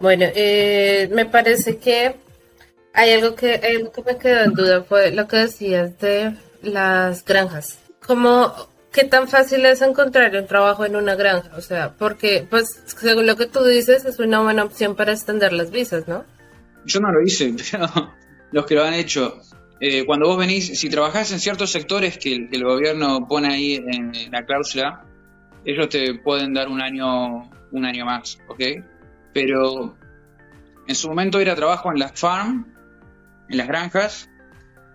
Bueno, eh, me parece que hay algo que, hay algo que me quedó en duda, fue lo que decías de las granjas. ¿Cómo, qué tan fácil es encontrar un trabajo en una granja? O sea, porque, pues, según lo que tú dices, es una buena opción para extender las visas, ¿no? Yo no lo hice, pero los que lo han hecho. Eh, cuando vos venís, si trabajás en ciertos sectores que el, que el gobierno pone ahí en, en la cláusula, ellos te pueden dar un año, un año más, ¿ok? Pero en su momento era trabajo en las farm, en las granjas,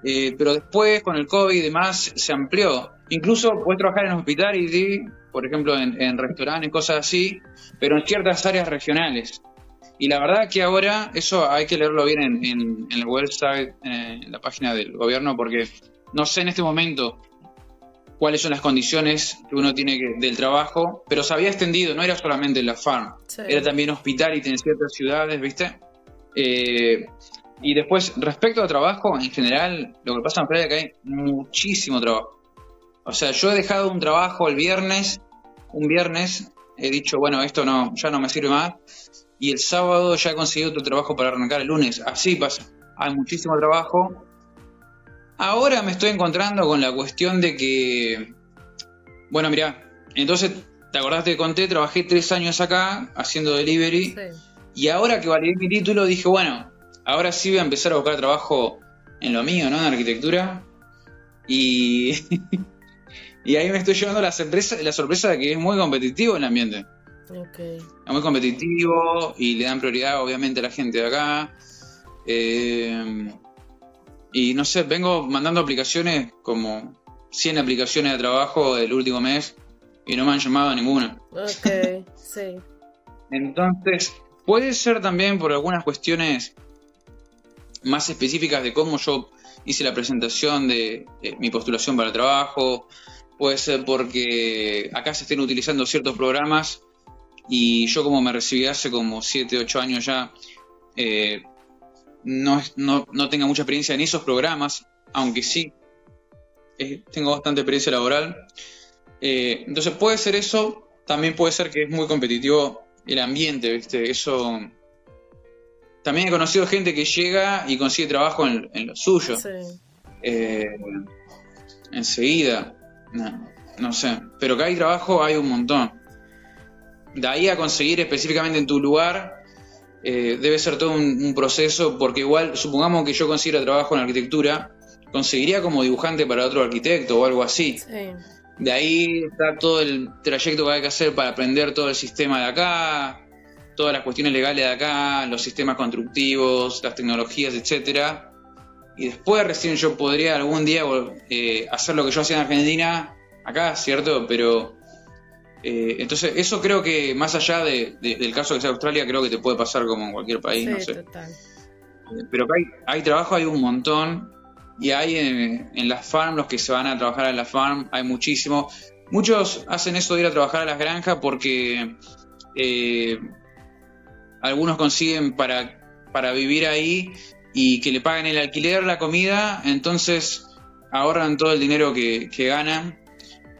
eh, pero después con el COVID y demás se amplió. Incluso puedes trabajar en hospitality, por ejemplo en, en restaurantes, cosas así, pero en ciertas áreas regionales. Y la verdad que ahora eso hay que leerlo bien en, el website, eh, en la página del gobierno, porque no sé en este momento cuáles son las condiciones que uno tiene que, del trabajo, pero se había extendido, no era solamente la farm, Sí. era también hospitality en ciertas ciudades, ¿viste? Eh, y después, respecto al trabajo, en general, lo que pasa en Playa es que hay muchísimo trabajo. O sea, yo he dejado un trabajo el viernes, un viernes, he dicho, bueno, esto no, ya no me sirve más, y el sábado ya he conseguido otro trabajo para arrancar el lunes. Así pasa. Hay muchísimo trabajo. Ahora me estoy encontrando con la cuestión de que, bueno, mira, entonces, ¿te acordás que conté? Trabajé tres años acá haciendo delivery. Sí. Y ahora que validé mi título, dije, bueno, ahora sí voy a empezar a buscar trabajo en lo mío, ¿no? En arquitectura. Y, y ahí me estoy llevando la sorpresa, la sorpresa de que es muy competitivo el ambiente. Ok. Es muy competitivo y le dan prioridad, obviamente, a la gente de acá. Eh, y no sé, vengo mandando aplicaciones como 100 aplicaciones de trabajo el último mes y no me han llamado a ninguna. Ok, sí. Entonces, puede ser también por algunas cuestiones más específicas de cómo yo hice la presentación de, de mi postulación para el trabajo, puede ser porque acá se estén utilizando ciertos programas y yo como me recibí hace como 7, 8 años ya, eh, no, no, no tenga mucha experiencia en esos programas, aunque sí eh, tengo bastante experiencia laboral. Eh, entonces puede ser eso, también puede ser que es muy competitivo el ambiente, ¿viste? Eso. También he conocido gente que llega y consigue trabajo en, en lo suyo. Sí. Eh, enseguida. No, no sé. Pero que hay trabajo, hay un montón. De ahí a conseguir específicamente en tu lugar, eh, debe ser todo un, un proceso, porque igual, supongamos que yo consiguiera trabajo en arquitectura, conseguiría como dibujante para otro arquitecto o algo así. Sí. De ahí está todo el trayecto que hay que hacer para aprender todo el sistema de acá, todas las cuestiones legales de acá, los sistemas constructivos, las tecnologías, etcétera. Y después recién yo podría algún día eh, hacer lo que yo hacía en Argentina acá, ¿cierto? Pero eh, entonces eso creo que más allá de- de- del caso que sea Australia, creo que te puede pasar como en cualquier país, Sí, no sé. total. Eh, Pero hay, hay trabajo, hay un montón. Y hay en, en las farm, los que se van a trabajar en la farm, hay muchísimo. Muchos hacen eso de ir a trabajar a las granjas porque eh, algunos consiguen para, para vivir ahí y que le paguen el alquiler, la comida, entonces ahorran todo el dinero que, que ganan.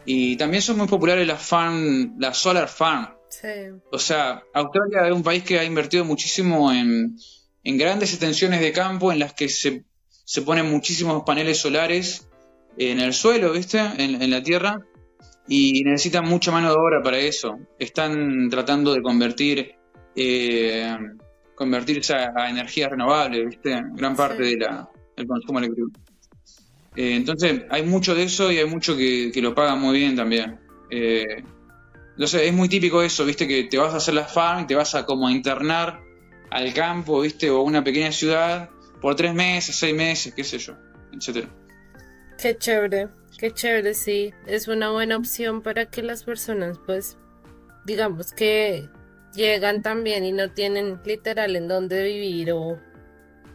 Y también son muy populares las farm, las solar farm. Sí. O sea, Australia es un país que ha invertido muchísimo en, en grandes extensiones de campo en las que se, se ponen muchísimos paneles solares en el suelo, ¿viste? En, en la tierra. Y necesitan mucha mano de obra para eso. Están tratando de convertir eh, convertirse a, a energías renovables, ¿viste? Gran parte Sí. de la, del consumo eléctrico. Eh, entonces, hay mucho de eso y hay mucho que, que lo pagan muy bien también. Eh, entonces es muy típico eso, viste, que te vas a hacer la farm te vas a como a internar al campo, viste, o a una pequeña ciudad por tres meses, seis meses, qué sé yo, etcétera. Qué chévere, qué chévere, sí. Es una buena opción para que las personas, pues, digamos que llegan también y no tienen literal en dónde vivir o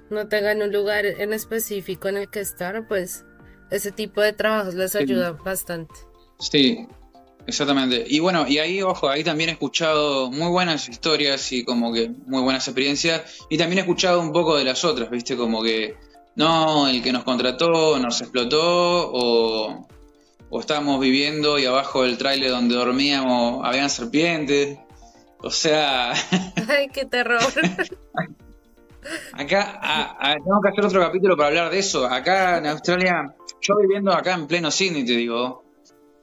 no tengan un lugar en específico en el que estar, pues ese tipo de trabajos les Sí. ayuda bastante. Sí, exactamente. Y bueno, y ahí, ojo, ahí también he escuchado muy buenas historias y como que muy buenas experiencias. Y también he escuchado un poco de las otras, viste, como que no, el que nos contrató nos explotó o, o estábamos viviendo y abajo del trailer donde dormíamos habían serpientes. O sea... Ay, qué terror. Acá, a, tengo que hacer otro capítulo para hablar de eso. Acá en Australia, yo viviendo acá en pleno Sydney, te digo,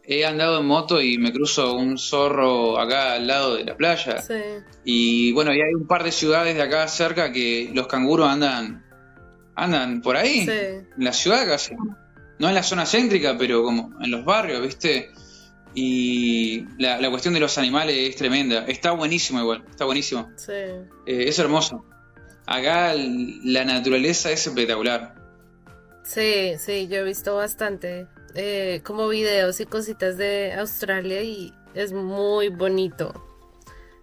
he andado en moto y me cruzo un zorro acá al lado de la playa. Sí. Y bueno, y hay un par de ciudades de acá cerca que los canguros andan andan por ahí, en la ciudad casi. No en la zona céntrica, pero como en los barrios, ¿viste? Y la, cuestión de los animales es tremenda. Está buenísimo igual, está buenísimo. Sí. Eh, es hermoso. Acá la naturaleza es espectacular. Sí, sí, yo he visto bastante eh, como videos y cositas de Australia y es muy bonito.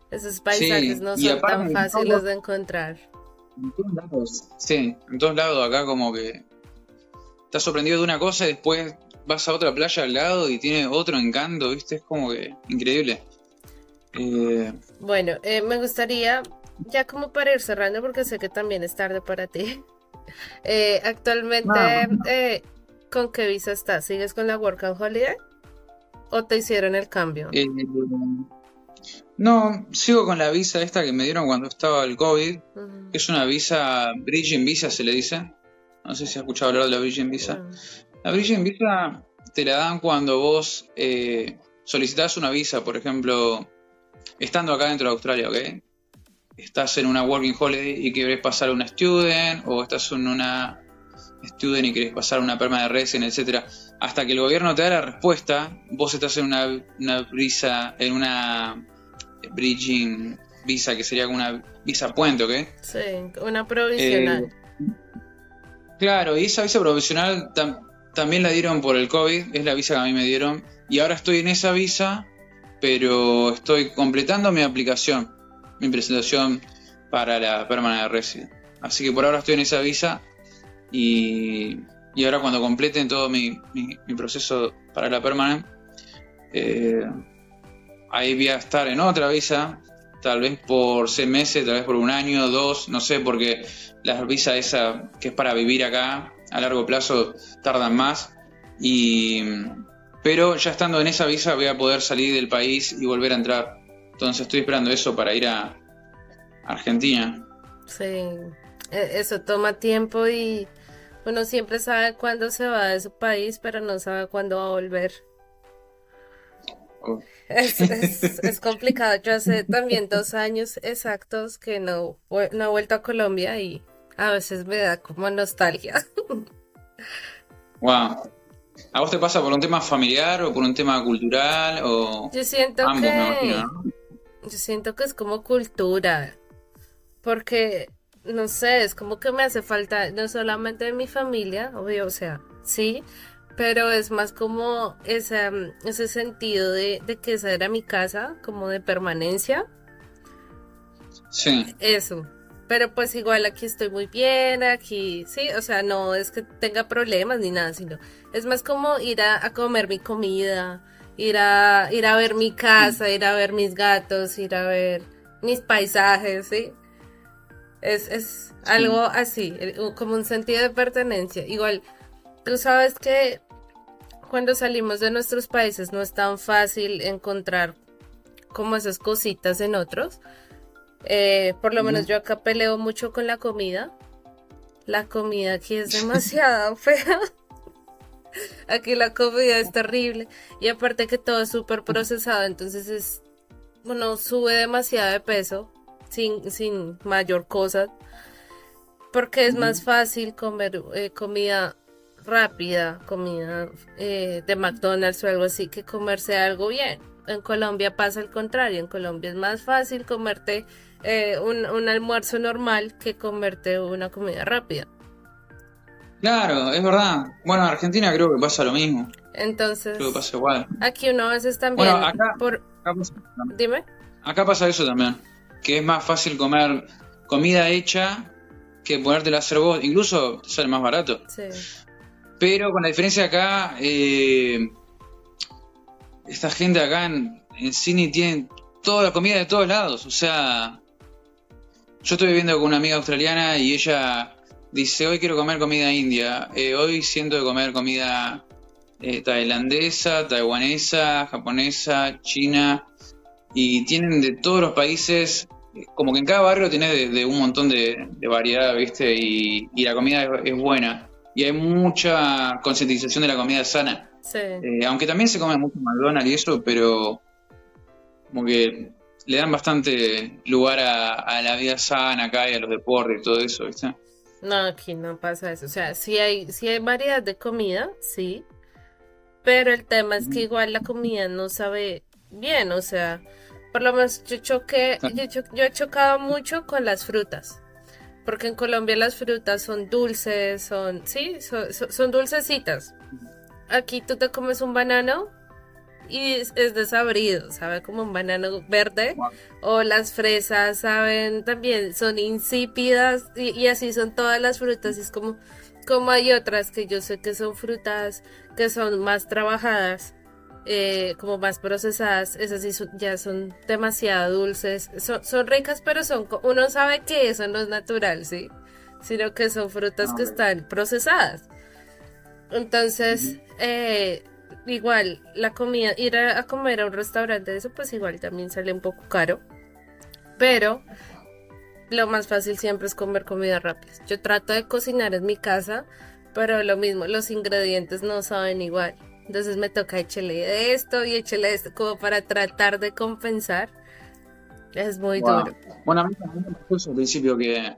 Esos paisajes no son tan fáciles de encontrar. En todos lados, sí, en todos lados acá como que estás sorprendido de una cosa y después vas a otra playa al lado y tiene otro encanto, ¿viste? Es como que increíble. Eh, bueno, eh, me gustaría, ya como para ir cerrando, porque sé que también es tarde para ti. Eh, actualmente, ¿con qué visa estás? ¿Sigues con la Work and Holiday? ¿O te hicieron el cambio? no, sigo con la visa esta que me dieron cuando estaba el COVID, que es una visa, Bridging Visa se le dice. No sé si has escuchado hablar de la Bridging Visa. La Bridging Visa te la dan cuando vos eh, solicitas una visa, por ejemplo, estando acá dentro de Australia, ¿ok? Estás en una working holiday y querés pasar una student, o estás en una student y querés pasar una perma de resident, etcétera. Hasta que el gobierno te da la respuesta, vos estás en una, una visa, en una bridging visa, que sería una visa puente, ¿ok? Sí, una provisional. Eh, claro, y esa visa provisional también la dieron por el COVID, es la visa que a mí me dieron, y ahora estoy en esa visa, pero estoy completando mi aplicación, mi presentación para la Permanent Resident. Así que por ahora estoy en esa visa y, y ahora cuando completen todo mi, mi, proceso para la Permanent, eh, ahí voy a estar en otra visa, tal vez por seis meses, tal vez por un año, dos, no sé, porque la visa esa que es para vivir acá a largo plazo tardan más. Y, pero ya estando en esa visa voy a poder salir del país y volver a entrar. Entonces estoy esperando eso para ir a Argentina. Sí, e, eso toma tiempo y uno siempre sabe cuándo se va de su país, pero no sabe cuándo va a volver. Es, complicado. Yo hace también dos años exactos que no, no he vuelto a Colombia y a veces me da como nostalgia. Wow. ¿A vos te pasa por un tema familiar o por un tema cultural o yo siento que yo siento que es como cultura porque no sé es como que me hace falta no solamente mi familia obvio o sea sí pero es más como ese, ese sentido de, de que esa era mi casa como de permanencia. Sí. Eso. Pero pues igual aquí estoy muy bien, aquí, sí, o sea, no es que tenga problemas ni nada, sino es más como ir a, comer mi comida, ir a, ir a ver mi casa, ir a ver mis gatos, ir a ver mis paisajes, ¿sí? Es, es algo así, como un sentido de pertenencia. Igual, tú sabes que cuando salimos de nuestros países no es tan fácil encontrar como esas cositas en otros. Eh, por lo menos yo acá peleo mucho con la comida. La comida aquí es demasiado fea. aquí la comida es terrible. Y aparte que todo es súper procesado, entonces es. Uno sube demasiado de peso sin, sin mayor cosa. Porque es más fácil comer eh, comida rápida, comida eh, de McDonald's o algo así, que comerse algo bien. En Colombia pasa el contrario. En Colombia es más fácil comerte eh, un, almuerzo normal que comerte una comida rápida. Claro, es verdad. Bueno, en Argentina creo que pasa lo mismo. Entonces. Creo que pasa igual. Aquí uno a veces también. Bueno, acá, por... pasa, Dime. Acá pasa eso también. Que es más fácil comer comida hecha que ponértela a hacer vos. Incluso sale más barato. Sí. Pero con la diferencia acá, eh, esta gente acá en, en Cine tiene toda la comida de todos lados. O sea, yo estoy viviendo con una amiga australiana y ella dice, hoy quiero comer comida india, eh, hoy siento de comer comida eh, tailandesa, taiwanesa, japonesa, china. y tienen de todos los países, como que en cada barrio tiene de, un montón de, variedad, ¿viste? Y, la comida es, buena. Y hay mucha concientización de la comida sana. Sí. Eh, aunque también se come mucho McDonald's y eso, pero como que le dan bastante lugar a, la vida sana acá y a los deportes y todo eso, ¿viste? No, aquí no pasa eso. O sea, sí hay, sí hay variedad de comida, sí. Pero el tema es que igual la comida no sabe bien, o sea, por lo menos yo choqué, ah. yo, he chocado mucho con las frutas. Porque en Colombia las frutas son dulces, son, sí, son, dulcecitas. Aquí tú te comes un banano y es, desabrido, sabe como un banano verde. O las fresas, saben, también son insípidas y, y, así son todas las frutas. Y es como, como hay otras que yo sé que son frutas que son más trabajadas eh, como más procesadas, esas sí ya son demasiado dulces, son, ricas, pero son, uno sabe que eso no es natural, ¿sí? Sino que son frutas que están procesadas. Entonces, eh, igual, la comida, ir a, comer a un restaurante, eso pues igual también sale un poco caro, pero lo más fácil siempre es comer comida rápida. Yo trato de cocinar en mi casa, pero lo mismo, los ingredientes no saben igual. Entonces me toca echarle esto y echarle esto como para tratar de compensar. Es muy duro. Bueno, a mí me pasó al principio que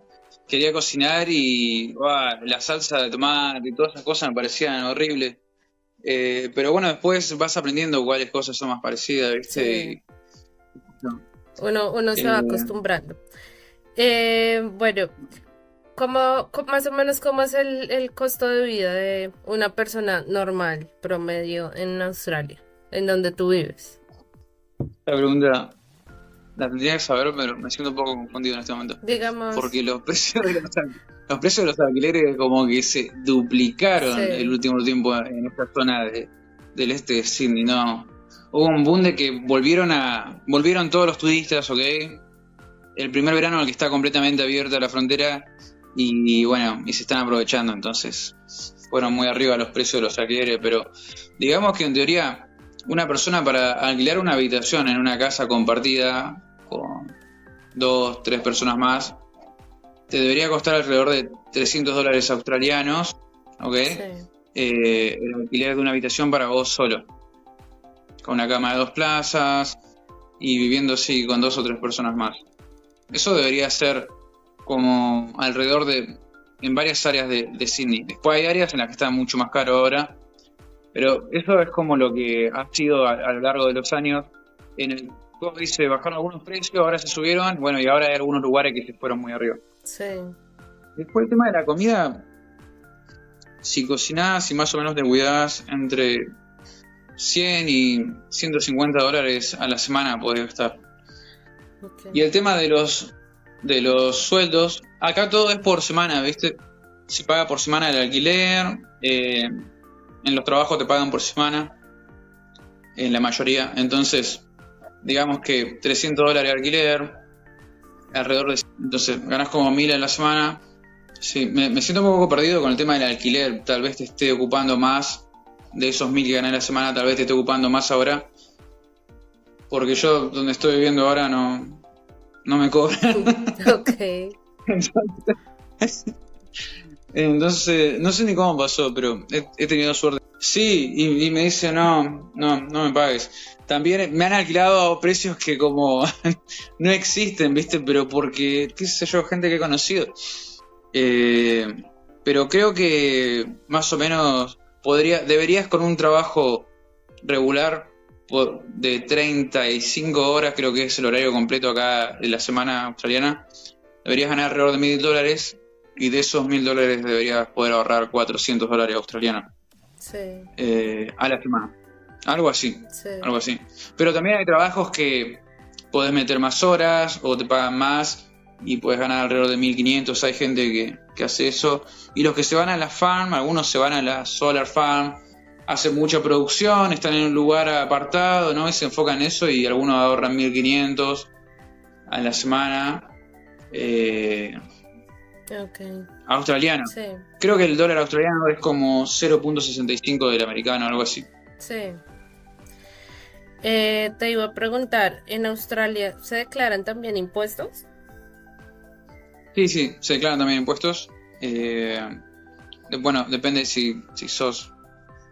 quería cocinar y la salsa de tomate y todas esas cosas me parecían horribles. Eh, pero bueno, después vas aprendiendo cuáles cosas son más parecidas, ¿viste? Uno, uno se va eh, acostumbrando. Eh, bueno, ¿Cómo, más o menos cómo es el, costo de vida de una persona normal, promedio, en Australia, en donde tú vives? La pregunta la tendría que saber, pero me siento un poco confundido en este momento. Digamos. Porque los precios de los, los precios de los alquileres como que se duplicaron el último tiempo en esta zona del este de Sydney, ¿no? Hubo un boom de que volvieron a volvieron todos los turistas, ¿ok? El primer verano en el que está completamente abierta la frontera y, bueno, y se están aprovechando, entonces fueron muy arriba los precios de los alquileres, pero digamos que en teoría una persona para alquilar una habitación en una casa compartida con dos, tres personas más, te debería costar alrededor de 300 dólares australianos, ¿ok? Eh, el alquiler de una habitación para vos solo, con una cama de dos plazas y viviendo así con dos o tres personas más. Eso debería ser como alrededor de, en varias áreas de, Sydney. Después hay áreas en las que está mucho más caro ahora, pero eso es como lo que ha sido a, lo largo de los años. En el dice, bajaron algunos precios, ahora se subieron, bueno, y ahora hay algunos lugares que se fueron muy arriba. Sí. Después el tema de la comida, si cocinás y más o menos te cuidás entre 100 y 150 dólares a la semana podés estar. Y el tema de los de los sueldos. Acá todo es por semana, ¿viste? Se paga por semana el alquiler. Eh, en los trabajos te pagan por semana. En la mayoría. Entonces, digamos que 300 dólares de alquiler. Alrededor de. Entonces, ganas como 1000 en la semana. Sí, me, siento un poco perdido con el tema del alquiler. Tal vez te esté ocupando más de esos 1000 que gané en la semana. Tal vez te esté ocupando más ahora. Porque yo, donde estoy viviendo ahora, no, no me cobran. Ok. Entonces, no sé ni cómo pasó, pero he, tenido suerte. Sí, y, me dice, no, no, no me pagues. También me han alquilado a precios que como no existen, ¿viste? Pero porque, qué sé yo, gente que he conocido. Eh, pero creo que más o menos podría, deberías con un trabajo regular de 35 horas, creo que es el horario completo acá en la semana australiana, deberías ganar alrededor de mil dólares y de esos mil dólares deberías poder ahorrar 400 dólares australianos eh, a la semana. Algo así, algo así. Pero también hay trabajos que podés meter más horas o te pagan más y puedes ganar alrededor de 1500. Hay gente que, que hace eso. Y los que se van a la farm, algunos se van a la solar farm, hacen mucha producción, están en un lugar apartado, ¿no? Y se enfocan en eso y algunos ahorran 1500 a la semana. Eh, Australiano. Creo que el dólar australiano es como 0.65 del americano, algo así. Sí. Eh, te iba a preguntar, ¿en Australia se declaran también impuestos? Sí, sí, se declaran también impuestos. Eh, bueno, depende si, si sos,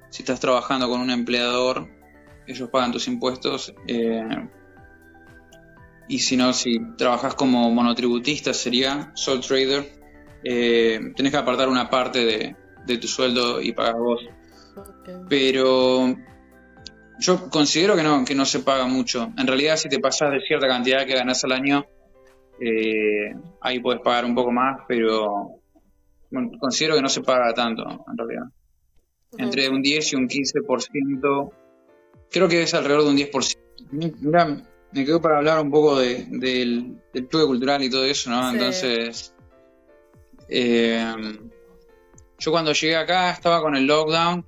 si estás trabajando con un empleador, ellos pagan tus impuestos. Eh, y si no, si trabajas como monotributista, sería sole trader, tenés que apartar una parte de, de tu sueldo y pagas vos. Pero yo considero que no, que no se paga mucho. En realidad, si te pasas de cierta cantidad que ganas al año, eh, ahí puedes pagar un poco más, pero considero que no se paga tanto, en realidad. Entre un 10 y un 15%, creo que es alrededor de un 10%. Mira, me quedo para hablar un poco de, del, del cultural y todo eso, ¿no? Entonces, eh, yo cuando llegué acá estaba con el lockdown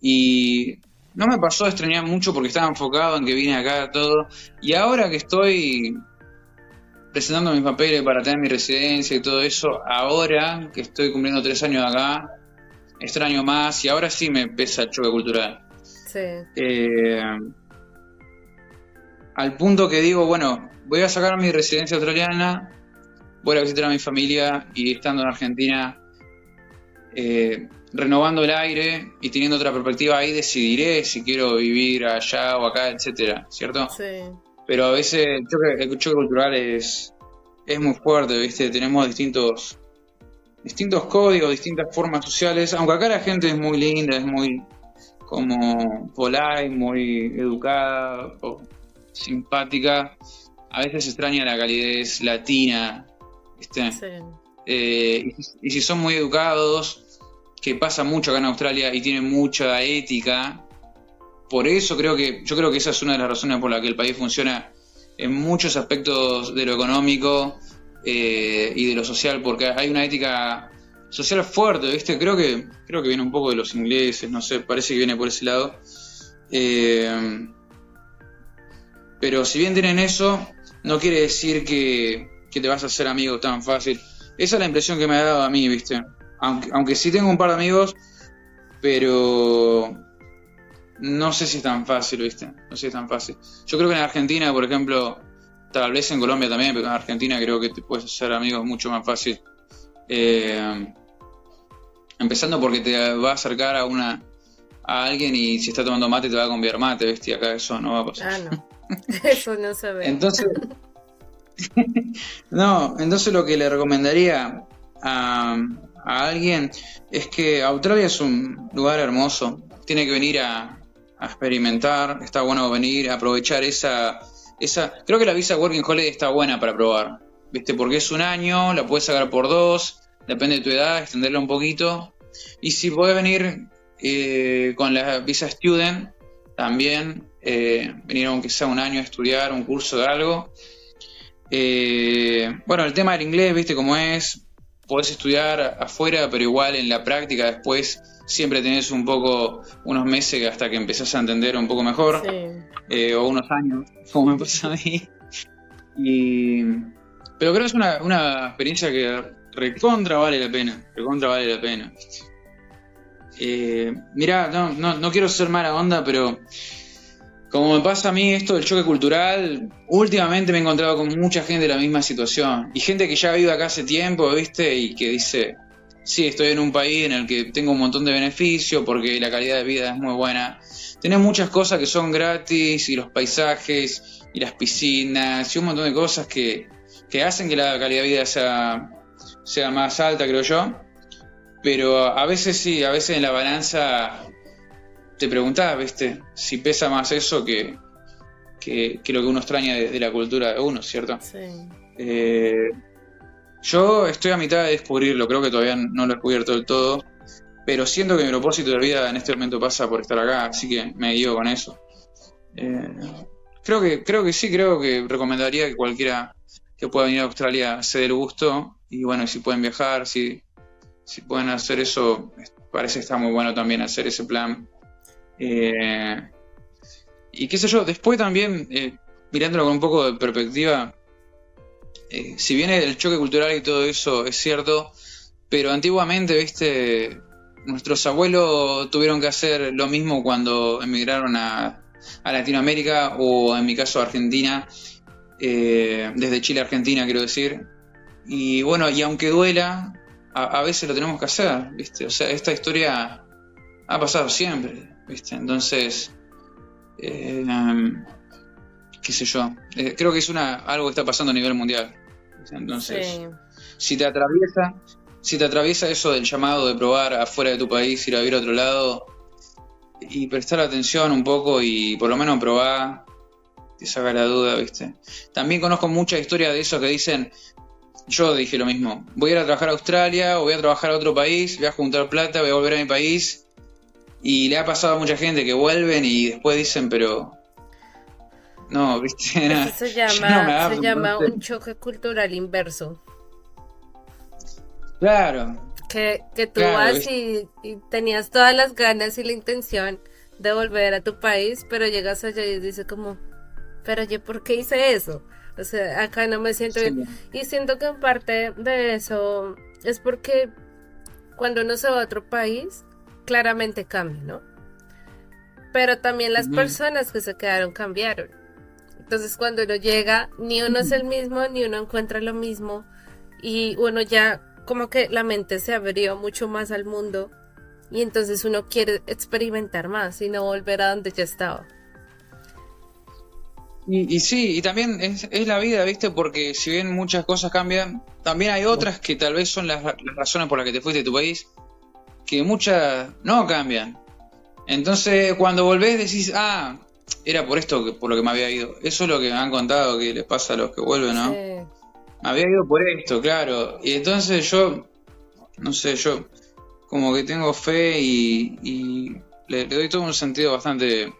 y no me pasó a extrañar mucho porque estaba enfocado en que vine acá todo. Y ahora que estoy presentando mis papeles para tener mi residencia y todo eso, ahora que estoy cumpliendo tres años acá, extraño más y ahora sí me pesa el choque cultural. Sí. Eh, al punto que digo, bueno, voy a sacar mi residencia australiana, voy a visitar a mi familia y estando en Argentina eh, renovando el aire y teniendo otra perspectiva ahí decidiré si quiero vivir allá o acá, etcétera, ¿cierto? Sí. Pero a veces el choque, cultural es, es muy fuerte, ¿viste? Tenemos distintos distintos códigos, distintas formas sociales, aunque acá la gente es muy linda, es muy como polite, muy educada, o simpática, a veces extraña la calidez latina, ¿viste? Sí. Eh, y, si son muy educados, que pasa mucho acá en Australia y tienen mucha ética, por eso creo que, yo creo que esa es una de las razones por las que el país funciona en muchos aspectos de lo económico eh, y de lo social, porque hay una ética social fuerte, ¿viste? Creo que, creo que viene un poco de los ingleses, no sé, parece que viene por ese lado. Eh, pero si bien tienen eso, no quiere decir que, que te vas a hacer amigo tan fácil. Esa es la impresión que me ha dado a mí, ¿viste? Aunque, aunque sí tengo un par de amigos, pero no sé si es tan fácil, ¿viste? No sé si es tan fácil. Yo creo que en Argentina, por ejemplo, tal vez en Colombia también, pero en Argentina creo que te puedes hacer amigos mucho más fácil. Eh, empezando porque te va a acercar a una a alguien y si está tomando mate te va a conviar mate, ¿viste? Acá eso no va a pasar. Ah, no. eso no se ve. Entonces, no, entonces lo que le recomendaría a, alguien es que Australia es un lugar hermoso, tiene que venir a, experimentar, está bueno venir, a aprovechar esa, esa... Creo que la visa Working Holiday está buena para probar, ¿viste? Porque es un año, la puedes sacar por dos, depende de tu edad, extenderla un poquito. Y si puedes venir eh, con la visa Student, también eh, venir aunque sea un año a estudiar un curso de algo, eh, bueno, el tema del inglés, viste cómo es, podés estudiar afuera, pero igual en la práctica después siempre tenés un poco, unos meses hasta que empezás a entender un poco mejor, eh, o unos años, como me pasa a mí. Y, pero creo que es una, una experiencia que recontra vale la pena, recontra vale la pena. Eh, mirá, no, no, no quiero ser mala onda, pero como me pasa a mí esto del choque cultural, últimamente me he encontrado con mucha gente en la misma situación. Y gente que ya vive acá hace tiempo, ¿viste? Y que dice, sí, estoy en un país en el que tengo un montón de beneficios porque la calidad de vida es muy buena. Tenés muchas cosas que son gratis y los paisajes y las piscinas y un montón de cosas que, que hacen que la calidad de vida sea, sea más alta, creo yo. Pero a veces sí, a veces en la balanza te preguntaba, ¿viste? Si pesa más eso que, que, lo que uno extraña de, la cultura de uno, ¿cierto? Sí. Eh, yo estoy a mitad de descubrirlo, creo que todavía no lo he descubierto del todo, pero siento que mi propósito de vida en este momento pasa por estar acá, así que me guío con eso. Eh, creo que creo que sí, creo que recomendaría que cualquiera que pueda venir a Australia se dé el gusto y bueno, si pueden viajar, si, si pueden hacer eso, parece que está muy bueno también hacer ese plan eh, y qué sé yo, después también, eh, mirándolo con un poco de perspectiva, eh, si bien el choque cultural y todo eso es cierto, pero antiguamente, viste, nuestros abuelos tuvieron que hacer lo mismo cuando emigraron a, a Latinoamérica o en mi caso a Argentina, desde Chile a Argentina quiero decir. Y bueno, y aunque duela, a, veces lo tenemos que hacer, ¿viste? O sea, esta historia ha pasado siempre, ¿viste? Entonces, eh, qué sé yo, eh, creo que es una algo que está pasando a nivel mundial. Entonces, si te atraviesa, si te atraviesa eso del llamado de probar afuera de tu país, ir a vivir a otro lado y prestar atención un poco y por lo menos probar, te saca la duda, ¿viste? También conozco muchas historias de eso que dicen, yo dije lo mismo, voy a ir a trabajar a Australia o voy a trabajar a otro país, voy a juntar plata, voy a volver a mi país. Y le ha pasado a mucha gente que vuelven y después dicen, pero no, viste, Eso se llama, se llama un choque cultural inverso. Claro. Que, que tú vas y, tenías todas las ganas y la intención de volver a tu país, pero llegas allá y dices como, pero yo, ¿por qué hice eso? O sea, acá no me siento bien. Y siento que en parte de eso es porque cuando uno se va a otro país, claramente cambia, ¿no? Pero también las personas que se quedaron cambiaron. Entonces cuando uno llega, ni uno es el mismo, ni uno encuentra lo mismo. Y uno ya como que la mente se abrió mucho más al mundo. Y entonces uno quiere experimentar más y no volver a donde ya estaba. Y, sí, y también es, la vida, ¿viste? Porque si bien muchas cosas cambian, también hay otras que tal vez son las, razones por las que te fuiste de tu país, que muchas no cambian. Entonces, cuando volvés decís, ah, era por esto que, por lo que me había ido. Eso es lo que me han contado que les pasa a los que vuelven, ¿no? Me había ido por esto, claro. Y entonces yo, no sé, yo como que tengo fe y, le, le doy todo un sentido bastante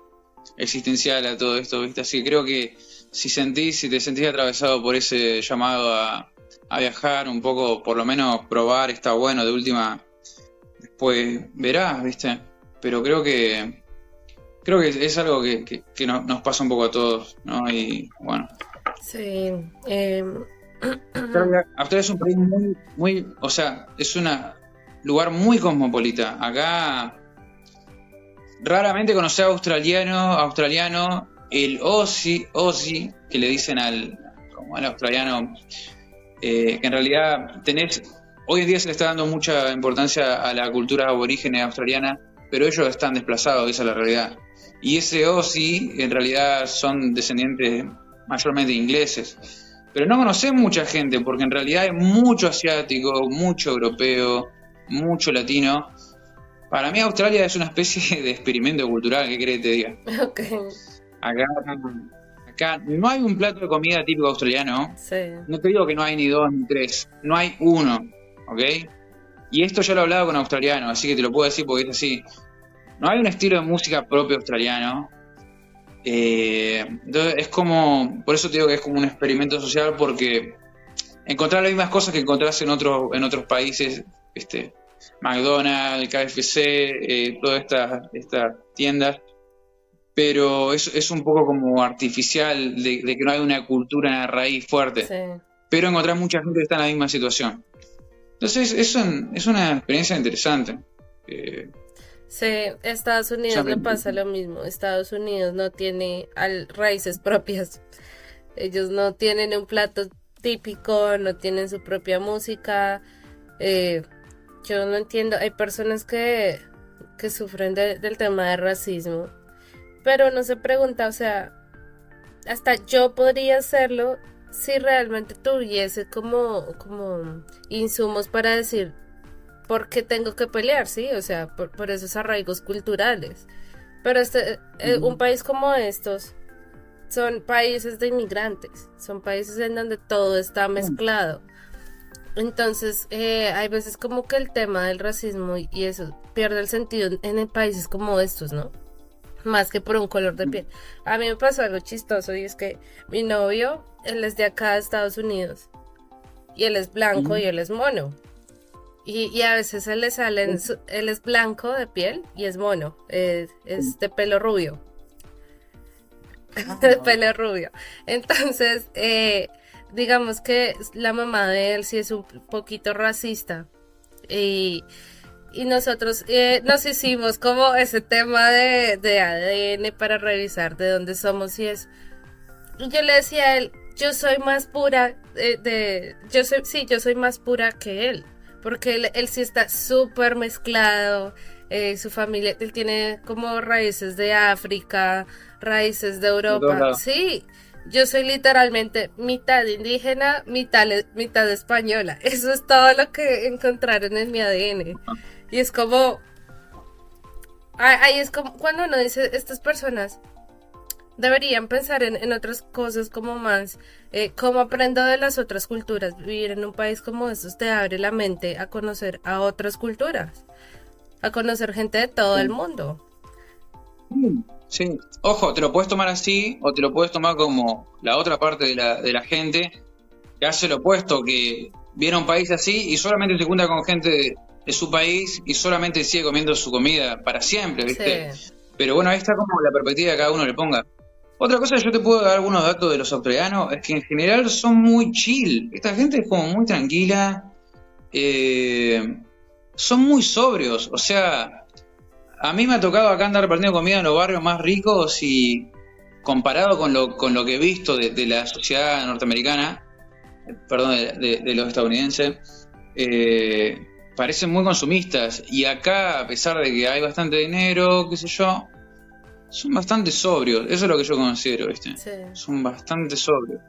existencial a todo esto, ¿viste? Así que creo que si sentís, si te sentís atravesado por ese llamado a, viajar un poco, por lo menos probar, está bueno, de última, después verás, ¿viste? Pero creo que creo que es algo que, nos pasa un poco a todos, ¿no? Y bueno. Sí. Eh... Australia es un país muy, muy, o sea, es un lugar muy cosmopolita. Acá raramente conocer a australiano, australiano, el Aussie, Aussie, que le dicen al, como al australiano, eh, que en realidad tenés, hoy en día se le está dando mucha importancia a la cultura aborígene australiana, pero ellos están desplazados, esa es la realidad. Y ese Aussie en realidad son descendientes mayormente ingleses. Pero no conocen mucha gente, porque en realidad hay mucho asiático, mucho europeo, mucho latino, para mí Australia es una especie de experimento cultural, ¿qué crees que te diga? Acá, acá no hay un plato de comida típico australiano. Sí. No te digo que no hay ni dos ni tres, no hay uno, ¿ok? Y esto ya lo he hablado con australiano, así que te lo puedo decir porque es así. No hay un estilo de música propio australiano. Eh, entonces es como, por eso te digo que es como un experimento social porque encontrar las mismas cosas que encontrás en, otros en otros países, este, McDonald's, KFC, eh, todas estas, tiendas, pero es, es, un poco como artificial de, que no hay una cultura en la raíz fuerte. Pero encontrar mucha gente que está en la misma situación. Entonces es, es una experiencia interesante. Eh, sí, Estados Unidos le pasa lo mismo. Estados Unidos no tiene raíces propias. Ellos no tienen un plato típico, no tienen su propia música. Eh, yo no entiendo, hay personas que, que sufren del tema de racismo, pero no se pregunta, o sea, hasta yo podría hacerlo si realmente tuviese como, como insumos para decir por qué tengo que pelear, ¿sí? O sea, por, esos arraigos culturales. Pero este, eh, un país como estos son países de inmigrantes, son países en donde todo está mezclado. Entonces, eh, hay veces como que el tema del racismo y eso pierde el sentido en países como estos, ¿no? Más que por un color de piel. A mí me pasó algo chistoso y es que mi novio, él es de acá de Estados Unidos y él es blanco y él es mono. Y, a veces él le salen, él es blanco de piel y es mono, es, de pelo rubio. de pelo rubio. Entonces, eh, digamos que la mamá de él sí es un poquito racista. Y, y nosotros eh, nos hicimos como ese tema de, de ADN para revisar de dónde somos y es. Y yo le decía a él, yo soy más pura eh, de, yo soy, sí, yo soy más pura que él, porque él, él sí está súper mezclado, eh, su familia, él tiene como raíces de África, raíces de Europa, sí, yo soy literalmente mitad indígena, mitad, mitad española, eso es todo lo que encontraron en mi ADN, y es como, ahí es como cuando uno dice, estas personas deberían pensar en, otras cosas como más, eh, cómo aprendo de las otras culturas. Vivir en un país como estos te abre la mente a conocer a otras culturas, a conocer gente de todo el mundo. Sí, ojo, te lo puedes tomar así o te lo puedes tomar como la otra parte de la, de la gente que hace lo opuesto, que viene a un país así y solamente se junta con gente de, su país y solamente sigue comiendo su comida para siempre, ¿viste? Pero bueno, ahí está como la perspectiva que cada uno le ponga. Otra cosa, yo te puedo dar algunos datos de los australianos, es que en general son muy chill. Esta gente es como muy tranquila. Eh, son muy sobrios. O sea, a mí me ha tocado acá andar repartiendo comida en los barrios más ricos y comparado con lo, con lo que he visto de, la sociedad norteamericana, perdón, de, los estadounidenses, eh, parecen muy consumistas. Y acá, a pesar de que hay bastante dinero, qué sé yo, son bastante sobrios, eso es lo que yo considero, ¿viste? Son bastante sobrios.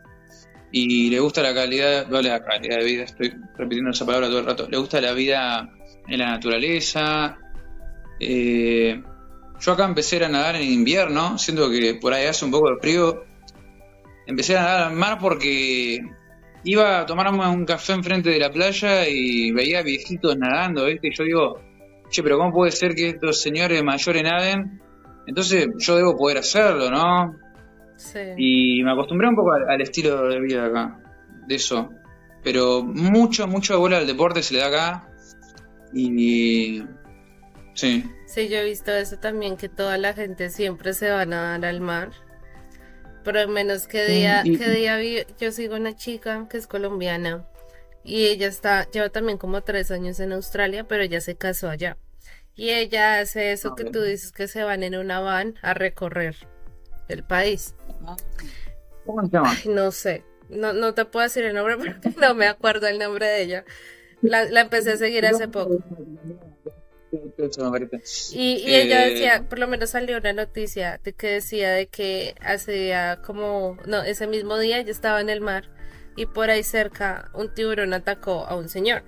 Y le gusta la calidad, vale, la calidad de vida, estoy repitiendo esa palabra todo el rato. Le gusta la vida en la naturaleza. Eh, yo acá empecé a nadar en invierno, siento que por ahí hace un poco de frío. Empecé a nadar al mar porque iba a tomarme un café enfrente de la playa y veía viejitos nadando, ¿viste? Y yo digo, che, pero ¿cómo puede ser que estos señores mayores naden entonces yo debo poder hacerlo, ¿no? Sí. Y me acostumbré un poco al, estilo de vida acá, de eso. Pero mucho, mucho bola al deporte se le da acá. Y. Sí. Sí, yo he visto eso también, que toda la gente siempre se va a nadar al mar. Pero menos que día, que día vi, yo sigo una chica que es colombiana y ella está, lleva también como tres años en Australia, pero ella se casó allá. Y ella hace eso que tú dices que se van en una van a recorrer el país. ¿Cómo se llama? no sé. No, no te puedo decir el nombre porque no me acuerdo el nombre de ella. La, empecé a seguir hace poco. Y, y ella eh, decía, por lo menos salió una noticia de que decía de que hacía como, no, ese mismo día ella estaba en el mar y por ahí cerca un tiburón atacó a un señor.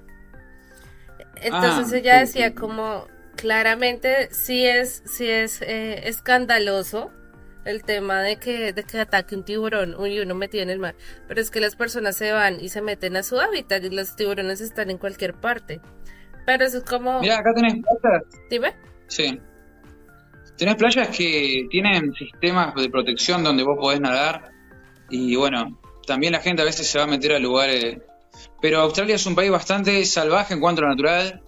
Entonces ah, ella decía como, claramente sí es, sí es eh, escandaloso el tema de que, de que ataque un tiburón y uno metido en el mar. Pero es que las personas se van y se meten a su hábitat y los tiburones están en cualquier parte. Pero eso es como... Mira, acá tenés playas. Dime. Sí. Tenés playas que tienen sistemas de protección donde vos podés nadar. Y bueno, también la gente a veces se va a meter a lugares... Pero Australia es un país bastante salvaje en cuanto a lo natural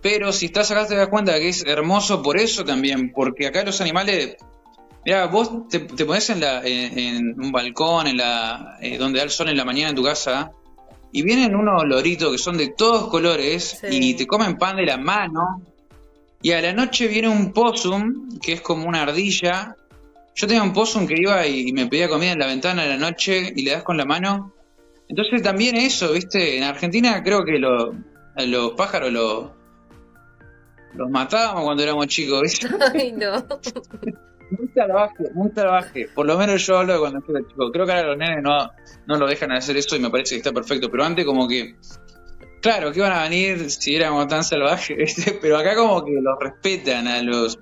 pero si estás acá te das cuenta que es hermoso por eso también, porque acá los animales, mira, vos te, te pones en, la, en, un balcón, en la, eh, donde da el sol en la mañana en tu casa, y vienen unos loritos que son de todos colores y te comen pan de la mano, y a la noche viene un possum, que es como una ardilla. Yo tenía un possum que iba y me pedía comida en la ventana a la noche y le das con la mano. Entonces también eso, ¿viste? En Argentina creo que los pájaros, los, los matábamos cuando éramos chicos, ¿viste? Ay, no. muy salvaje, muy salvaje. Por lo menos yo hablo de cuando era chico. Creo que ahora los nenes no, no lo dejan hacer eso y me parece que está perfecto. Pero antes como que, claro, que iban a venir si éramos tan salvajes. Pero acá como que los respetan a los,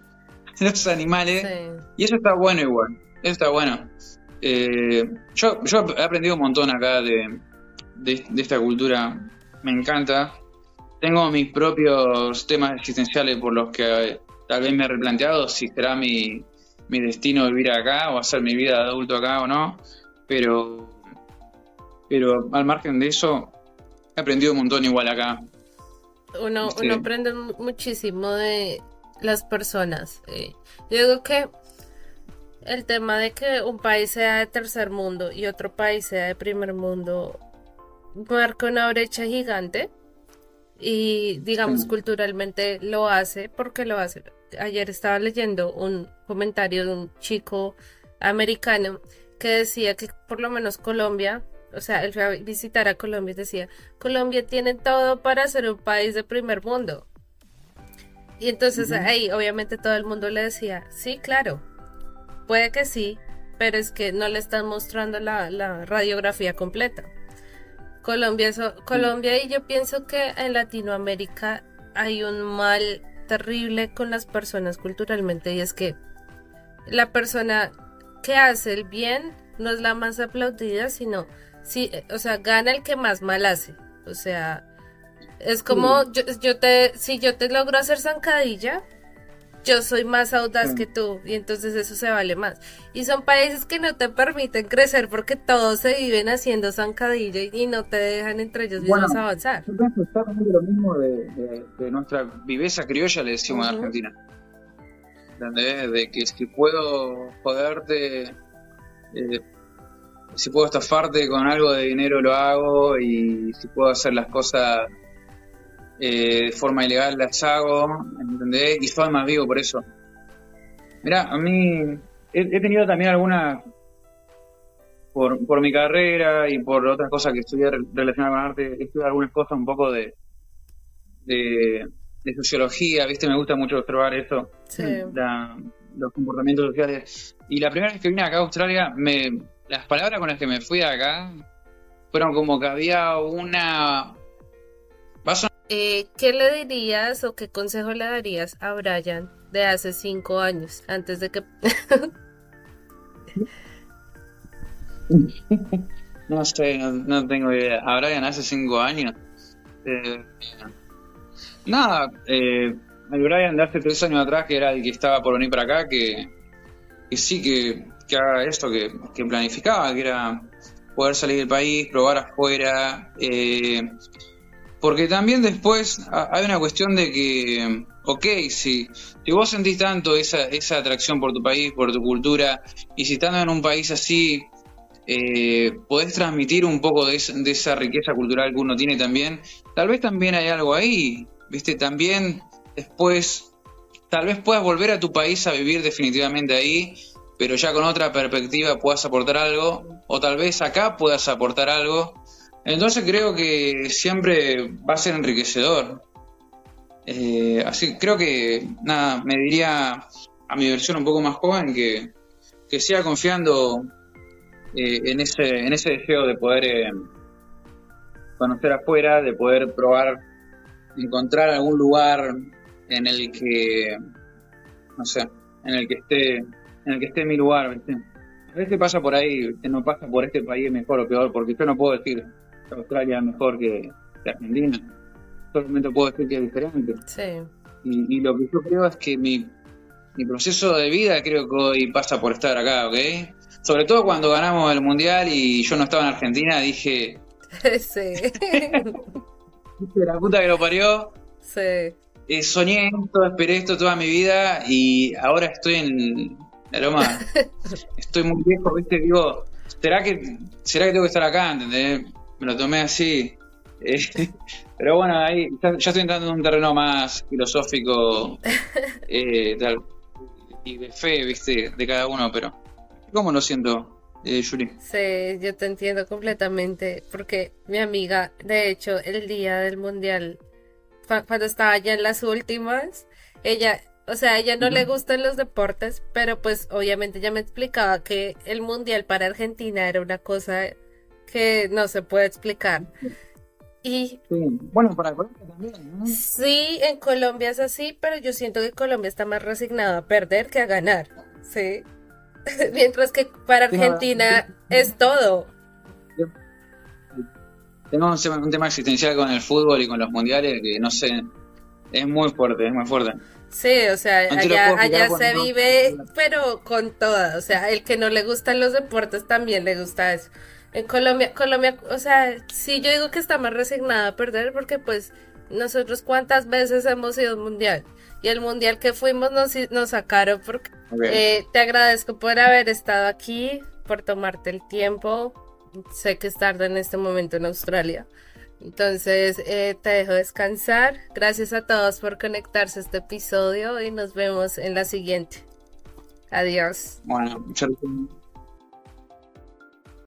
los animales. Y eso está bueno igual. Eso está bueno. Eh, yo, yo he aprendido un montón acá de, de, de esta cultura. Me encanta tengo mis propios temas existenciales por los que eh, tal vez me he replanteado si será mi, mi destino vivir acá o hacer mi vida de adulto acá o no, pero, pero al margen de eso, he aprendido un montón igual acá. Uno, uno aprende muchísimo de las personas. Eh. Yo digo que el tema de que un país sea de tercer mundo y otro país sea de primer mundo marca una brecha gigante y digamos culturalmente lo hace porque lo hace. Ayer estaba leyendo un comentario de un chico americano que decía que por lo menos Colombia, o sea, él fue a visitar a Colombia y decía, Colombia tiene todo para ser un país de primer mundo. Y entonces ahí obviamente todo el mundo le decía, sí, claro, puede que sí, pero es que no le están mostrando la, la radiografía completa. Colombia, Colombia y yo pienso que en Latinoamérica hay un mal terrible con las personas culturalmente y es que la persona que hace el bien no es la más aplaudida, sino, sí, o sea, gana el que más mal hace. O sea, es como yo, yo te, si yo te logro hacer zancadilla, yo soy más audaz que tú y entonces eso se vale más. Y son países que no te permiten crecer porque todos se viven haciendo zancadilla y no te dejan entre ellos mismos avanzar. Yo pienso exactamente lo mismo de, nuestra viveza criolla, le decimos en Argentina. De que si puedo joderte, eh, si puedo estafarte con algo de dinero lo hago y si puedo hacer las cosas eh, de forma ilegal las hago, ¿entendés? Y soy más vivo por eso. Mira, a mí he, tenido también algunas, por, por mi carrera y por otras cosas que estudié relacionadas con arte, he estudiado algunas cosas un poco de, de, sociología, ¿viste? Me gusta mucho observar eso, los comportamientos sociales. Y la primera vez que vine acá a Australia, me, las palabras con las que me fui de acá fueron como que había una eh, ¿Qué le dirías o qué consejo le darías a Brian de hace cinco años, antes de que... no sé, no, tengo idea. A Brian hace cinco años. Eh, nada, eh, el Brian de hace tres años atrás, que era el que estaba por venir para acá, que, que sí, que, que haga esto, que, que planificaba, que era poder salir del país, probar afuera, eh, porque también después hay una cuestión de que, ok, si, si vos sentís tanto esa, esa atracción por tu país, por tu cultura, y si estando en un país así, eh, podés transmitir un poco de, de, esa riqueza cultural que uno tiene también, tal vez también hay algo ahí, ¿viste? También después, tal vez puedas volver a tu país a vivir definitivamente ahí, pero ya con otra perspectiva puedas aportar algo, o tal vez acá puedas aportar algo entonces creo que siempre va a ser enriquecedor. Eh, así creo que, nada, me diría a mi versión un poco más joven que, que siga confiando eh, en, ese, en ese deseo de poder eh, conocer afuera, de poder probar, encontrar algún lugar en el que, no sé, en el que esté, en el que esté mi lugar, ¿viste? A veces pasa por ahí, que no pasa por este país mejor o peor, porque yo no puedo decir Australia mejor que, Argentina. Solamente puedo decir que es diferente. Sí. Y, lo que yo creo es que mi, proceso de vida creo que hoy pasa por estar acá, ¿ok? Sobre todo cuando ganamos el Mundial y yo no estaba en Argentina, dije... sí. la puta que lo parió. Sí. Eh, soñé esto, esperé esto toda mi vida y ahora estoy en la loma. estoy muy viejo, ¿viste? Digo, ¿será que, ¿será que tengo que estar acá? ¿Entendés? Me lo tomé así. Eh, pero bueno, ahí ya, estoy entrando en un terreno más filosófico eh, y de fe, viste, de cada uno, pero ¿cómo lo siento, eh, Yuri? Sí, yo te entiendo completamente, porque mi amiga, de hecho, el día del mundial, cuando estaba ya en las últimas, ella o sea, a ella no le gustan los deportes, pero pues obviamente ya me explicaba que el mundial para Argentina era una cosa que no se puede explicar. Y bueno, para Colombia también. Sí, en Colombia es así, pero yo siento que Colombia está más resignado a perder que a ganar. Sí. Mientras que para Argentina es todo. Tengo un, tema existencial con el fútbol y con los mundiales que no sé, es muy fuerte, es muy fuerte. Sí, o sea, allá, allá se vive, pero con todas. O sea, el que no le gustan los deportes también le gusta eso. En Colombia, Colombia, o sea, sí yo digo que está más resignada a perder porque pues nosotros cuántas veces hemos ido al mundial y el mundial que fuimos nos, nos sacaron porque eh, te agradezco por haber estado aquí, por tomarte el tiempo. Sé que es tarde en este momento en Australia. Entonces eh, te dejo descansar. Gracias a todos por conectarse a este episodio y nos vemos en la siguiente. Adiós. Bueno, muchas gracias.